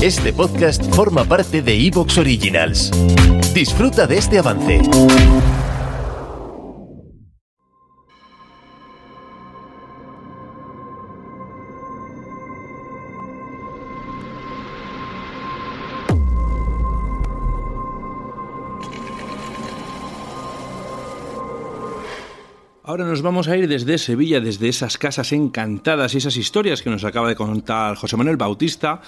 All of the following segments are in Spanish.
Este podcast forma parte de Evox Originals. Disfruta de este avance. Ahora nos vamos a ir desde Sevilla, desde esas casas encantadas y esas historias que nos acaba de contar José Manuel Bautista.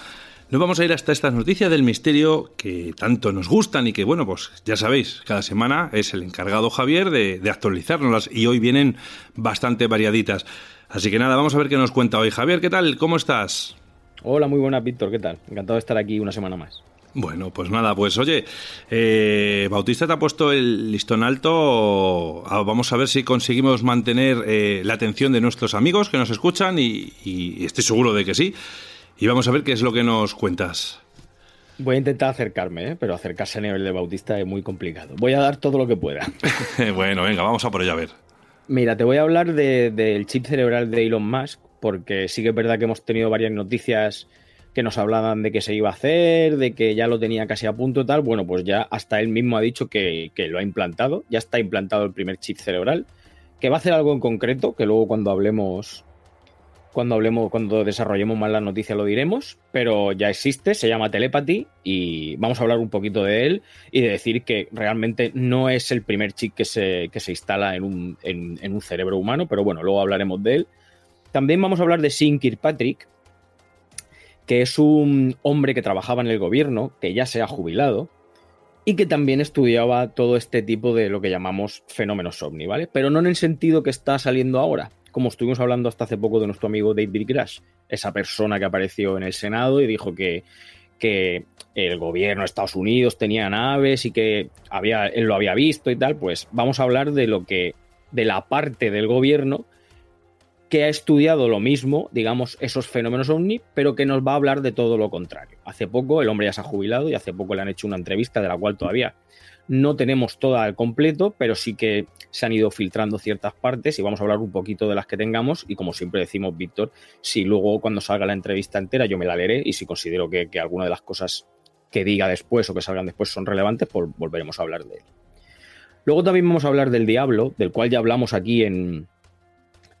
Nos vamos a ir hasta estas noticias del misterio que tanto nos gustan y que, bueno, pues ya sabéis, cada semana es el encargado Javier de, de actualizárnoslas y hoy vienen bastante variaditas. Así que nada, vamos a ver qué nos cuenta hoy. Javier, ¿qué tal? ¿Cómo estás? Hola, muy buenas, Víctor, ¿qué tal? Encantado de estar aquí una semana más. Bueno, pues nada, pues oye, eh, Bautista te ha puesto el listón alto. Ah, vamos a ver si conseguimos mantener eh, la atención de nuestros amigos que nos escuchan y, y estoy seguro de que sí. Y vamos a ver qué es lo que nos cuentas. Voy a intentar acercarme, ¿eh? pero acercarse a nivel de Bautista es muy complicado. Voy a dar todo lo que pueda. bueno, venga, vamos a por ello a ver. Mira, te voy a hablar de- del chip cerebral de Elon Musk, porque sí que es verdad que hemos tenido varias noticias que nos hablaban de que se iba a hacer, de que ya lo tenía casi a punto y tal. Bueno, pues ya hasta él mismo ha dicho que, que lo ha implantado, ya está implantado el primer chip cerebral, que va a hacer algo en concreto, que luego cuando hablemos, cuando hablemos, cuando desarrollemos más la noticia lo diremos, pero ya existe, se llama Telepathy y vamos a hablar un poquito de él y de decir que realmente no es el primer chip que se, que se instala en un, en, un cerebro humano, pero bueno, luego hablaremos de él. También vamos a hablar de Sean Kirkpatrick, que es un hombre que trabajaba en el gobierno, que ya se ha jubilado, y que también estudiaba todo este tipo de lo que llamamos fenómenos ovni, ¿vale? Pero no en el sentido que está saliendo ahora, como estuvimos hablando hasta hace poco de nuestro amigo David Grash, esa persona que apareció en el Senado y dijo que, que el gobierno de Estados Unidos tenía naves y que había, él lo había visto y tal, pues vamos a hablar de lo que, de la parte del gobierno que ha estudiado lo mismo, digamos, esos fenómenos ovni, pero que nos va a hablar de todo lo contrario. Hace poco el hombre ya se ha jubilado y hace poco le han hecho una entrevista de la cual todavía no tenemos toda al completo, pero sí que se han ido filtrando ciertas partes y vamos a hablar un poquito de las que tengamos y como siempre decimos, Víctor, si luego cuando salga la entrevista entera yo me la leeré y si considero que, que alguna de las cosas que diga después o que salgan después son relevantes, pues volveremos a hablar de él. Luego también vamos a hablar del diablo, del cual ya hablamos aquí en,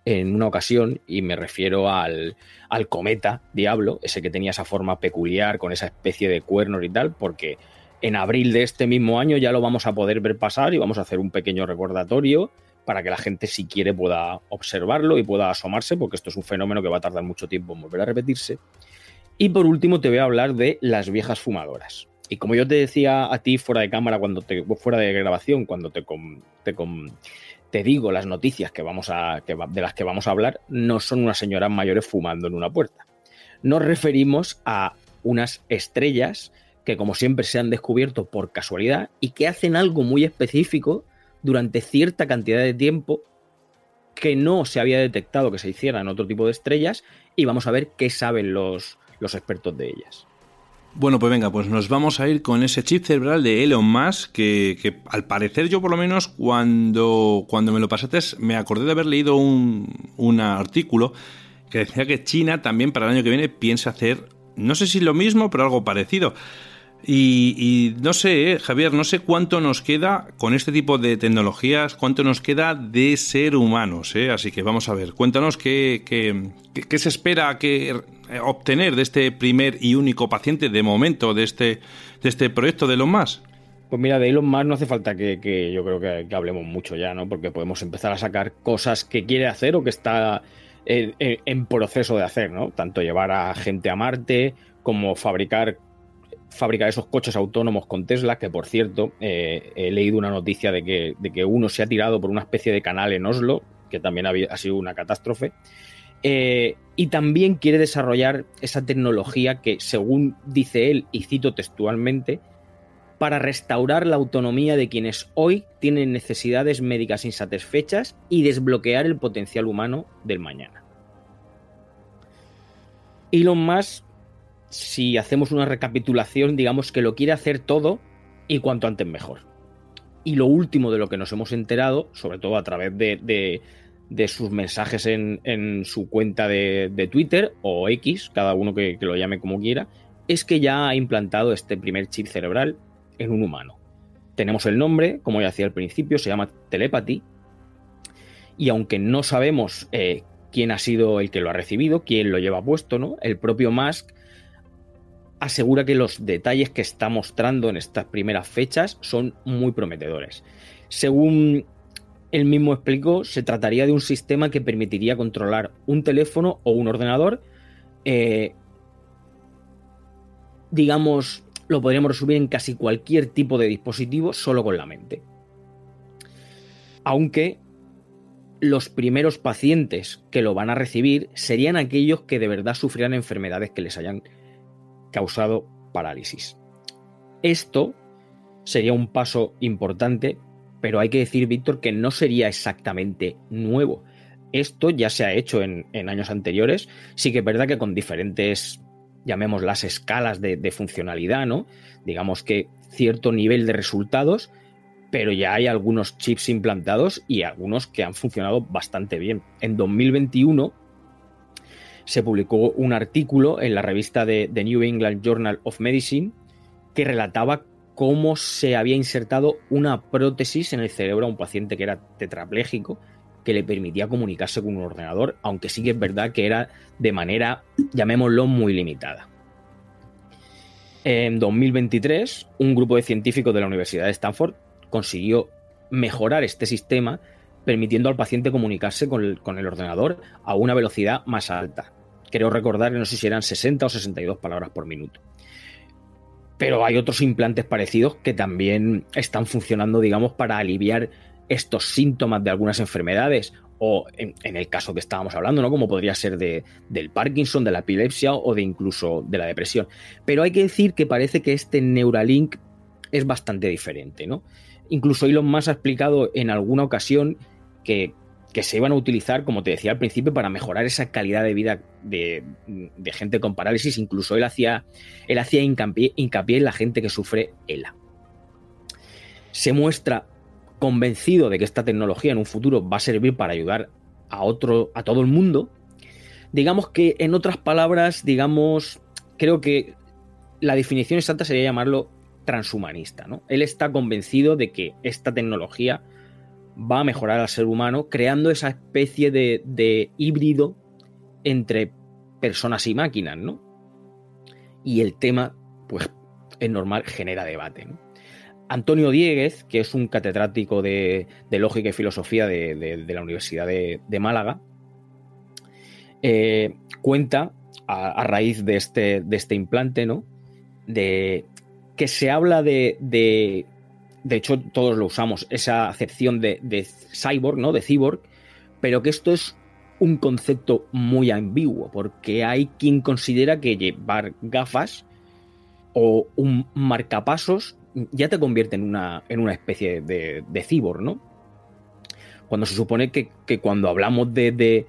en una ocasión, y me refiero al, al cometa Diablo, ese que tenía esa forma peculiar con esa especie de cuernos y tal, porque en abril de este mismo año ya lo vamos a poder ver pasar y vamos a hacer un pequeño recordatorio para que la gente si quiere pueda observarlo y pueda asomarse, porque esto es un fenómeno que va a tardar mucho tiempo en volver a repetirse. Y por último te voy a hablar de las viejas fumadoras. Y como yo te decía a ti fuera de cámara, cuando te, fuera de grabación, cuando te, te digo las noticias que vamos a, de las que vamos a hablar, no son unas señoras mayores fumando en una puerta. Nos referimos a unas estrellas que como siempre se han descubierto por casualidad y que hacen algo muy específico durante cierta cantidad de tiempo que no se había detectado que se hiciera en otro tipo de estrellas y vamos a ver qué saben los, los expertos de ellas. Bueno, pues venga, pues nos vamos a ir con ese chip cerebral de Elon Musk, que, que al parecer yo por lo menos cuando, cuando me lo pasaste me acordé de haber leído un, un artículo que decía que China también para el año que viene piensa hacer, no sé si lo mismo, pero algo parecido. Y, no sé, eh, Javier, no sé cuánto nos queda con este tipo de tecnologías, cuánto nos queda de ser humanos. Eh. Así que vamos a ver, cuéntanos qué, qué, qué, qué se espera que obtener de este primer y único paciente de momento de este, de este proyecto de Elon Musk. Pues mira, de Elon Musk no hace falta que, que yo creo que, hablemos mucho ya, ¿no? Porque podemos empezar a sacar cosas que quiere hacer o que está en, en proceso de hacer, ¿no? Tanto llevar a gente a Marte como fabricar fabricar esos coches autónomos con Tesla, que por cierto, eh, he leído una noticia de que, de que, uno se ha tirado por una especie de canal en Oslo, que también ha, ha sido una catástrofe. Eh, y también quiere desarrollar esa tecnología que, según dice él, y cito textualmente, para restaurar la autonomía de quienes hoy tienen necesidades médicas insatisfechas y desbloquear el potencial humano del mañana. Elon Musk si hacemos una recapitulación, digamos que lo quiere hacer todo y cuanto antes mejor. Y lo último de lo que nos hemos enterado, sobre todo a través de, de, de sus mensajes en, en su cuenta de, de, Twitter o X, cada uno que, lo llame como quiera, es que ya ha implantado este primer chip cerebral en un humano. Tenemos el nombre, como ya decía al principio, se llama Telepathy. Y aunque no sabemos eh, quién ha sido el que lo ha recibido, quién lo lleva puesto, ¿no? El propio Musk asegura que los detalles que está mostrando en estas primeras fechas son muy prometedores. Según él mismo explicó, se trataría de un sistema que permitiría controlar un teléfono o un ordenador. Eh, digamos, lo podríamos resumir en casi cualquier tipo de dispositivo solo con la mente. Aunque los primeros pacientes que lo van a recibir serían aquellos que de verdad sufrieran enfermedades que les hayan causado parálisis. Esto sería un paso importante, pero hay que decir, Víctor, que no sería exactamente nuevo. Esto ya se ha hecho en, años anteriores, sí que es verdad que con diferentes, llamémoslas escalas de, de funcionalidad, ¿no? Digamos que cierto nivel de resultados, pero ya hay algunos chips implantados y algunos que han funcionado bastante bien. En 2021 se publicó un artículo en la revista de The New England Journal of Medicine que relataba cómo se había insertado una prótesis en el cerebro a un paciente que era tetrapléjico que le permitía comunicarse con un ordenador, aunque sí que es verdad que era de manera, llamémoslo, muy limitada. En 2023, un grupo de científicos de la Universidad de Stanford consiguió mejorar este sistema permitiendo al paciente comunicarse con el, ordenador a una velocidad más alta. Creo recordar no sé si eran 60 o 62 palabras por minuto. Pero hay otros implantes parecidos que también están funcionando, digamos, para aliviar estos síntomas de algunas enfermedades o en, el caso que estábamos hablando, ¿no? Como podría ser de, del Parkinson, de la epilepsia o de incluso de la depresión. Pero hay que decir que parece que este Neuralink es bastante diferente, ¿no? Incluso Elon Musk ha explicado en alguna ocasión que, se iban a utilizar, como te decía al principio, para mejorar esa calidad de vida de, gente con parálisis. Incluso él hacía, él hacía hincapié, en la gente que sufre ELA. Se muestra convencido de que esta tecnología en un futuro va a servir para ayudar a otro, a todo el mundo. Digamos que, en otras palabras, digamos, creo que la definición exacta sería llamarlo transhumanista. ¿no? Él está convencido de que esta tecnología va a mejorar al ser humano, creando esa especie de, híbrido entre personas y máquinas, ¿no? Y el tema, pues, es normal, genera debate. Antonio Dieguez, que es un catedrático de, lógica y filosofía de, la Universidad de, Málaga, eh, cuenta, a, raíz de este, de este implante, ¿no? De que se habla de, de hecho todos lo usamos, esa acepción de, cyborg, ¿no? De cyborg, pero que esto es un concepto muy ambiguo, porque hay quien considera que llevar gafas o un marcapasos ya te convierte en una, en una especie de, de cyborg, ¿no? Cuando se supone que, cuando hablamos de, de,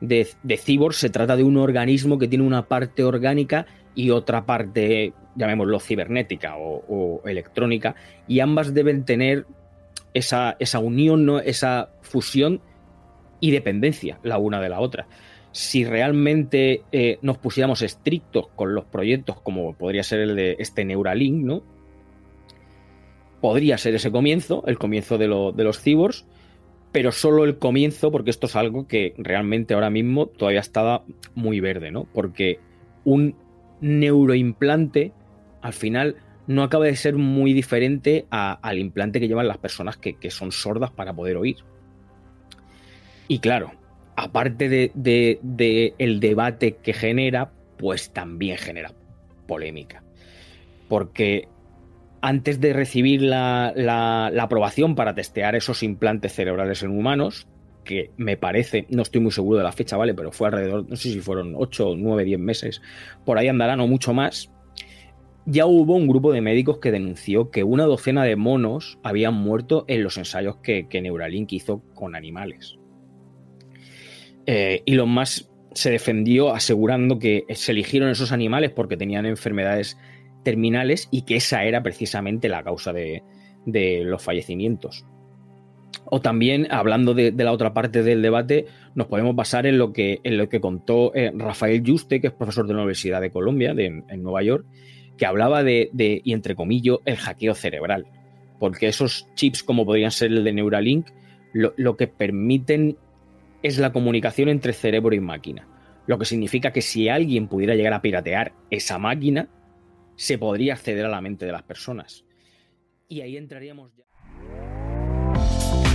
de, cyborg se trata de un organismo que tiene una parte orgánica y otra parte llamémoslo cibernética o, electrónica, y ambas deben tener esa, esa unión, ¿no? esa fusión y dependencia la una de la otra. Si realmente eh, nos pusiéramos estrictos con los proyectos, como podría ser el de este Neuralink, ¿no? Podría ser ese comienzo, el comienzo de, de los cyborgs, pero solo el comienzo, porque esto es algo que realmente ahora mismo todavía está muy verde, ¿no? Porque un neuroimplante al final no acaba de ser muy diferente al implante que llevan las personas que, son sordas para poder oír. Y claro, aparte de, el debate que genera, pues también genera polémica. Porque antes de recibir la, la, aprobación para testear esos implantes cerebrales en humanos, que me parece, no estoy muy seguro de la fecha, ¿vale? Pero fue alrededor, no sé si fueron 8, 9, 10 meses, por ahí andarán o mucho más, ya hubo un grupo de médicos que denunció que una docena de monos habían muerto en los ensayos que, Neuralink hizo con animales. Eh, y lo más se defendió asegurando que se eligieron esos animales porque tenían enfermedades terminales y que esa era precisamente la causa de, los fallecimientos. O también, hablando de, la otra parte del debate, nos podemos basar en lo que, en lo que contó eh, Rafael Juste, que es profesor de la Universidad de Colombia, en Nueva York, que hablaba de, y entre comillas, el hackeo cerebral. Porque esos chips, como podrían ser el de Neuralink, lo, que permiten es la comunicación entre cerebro y máquina. Lo que significa que si alguien pudiera llegar a piratear esa máquina, se podría acceder a la mente de las personas. Y ahí entraríamos ya.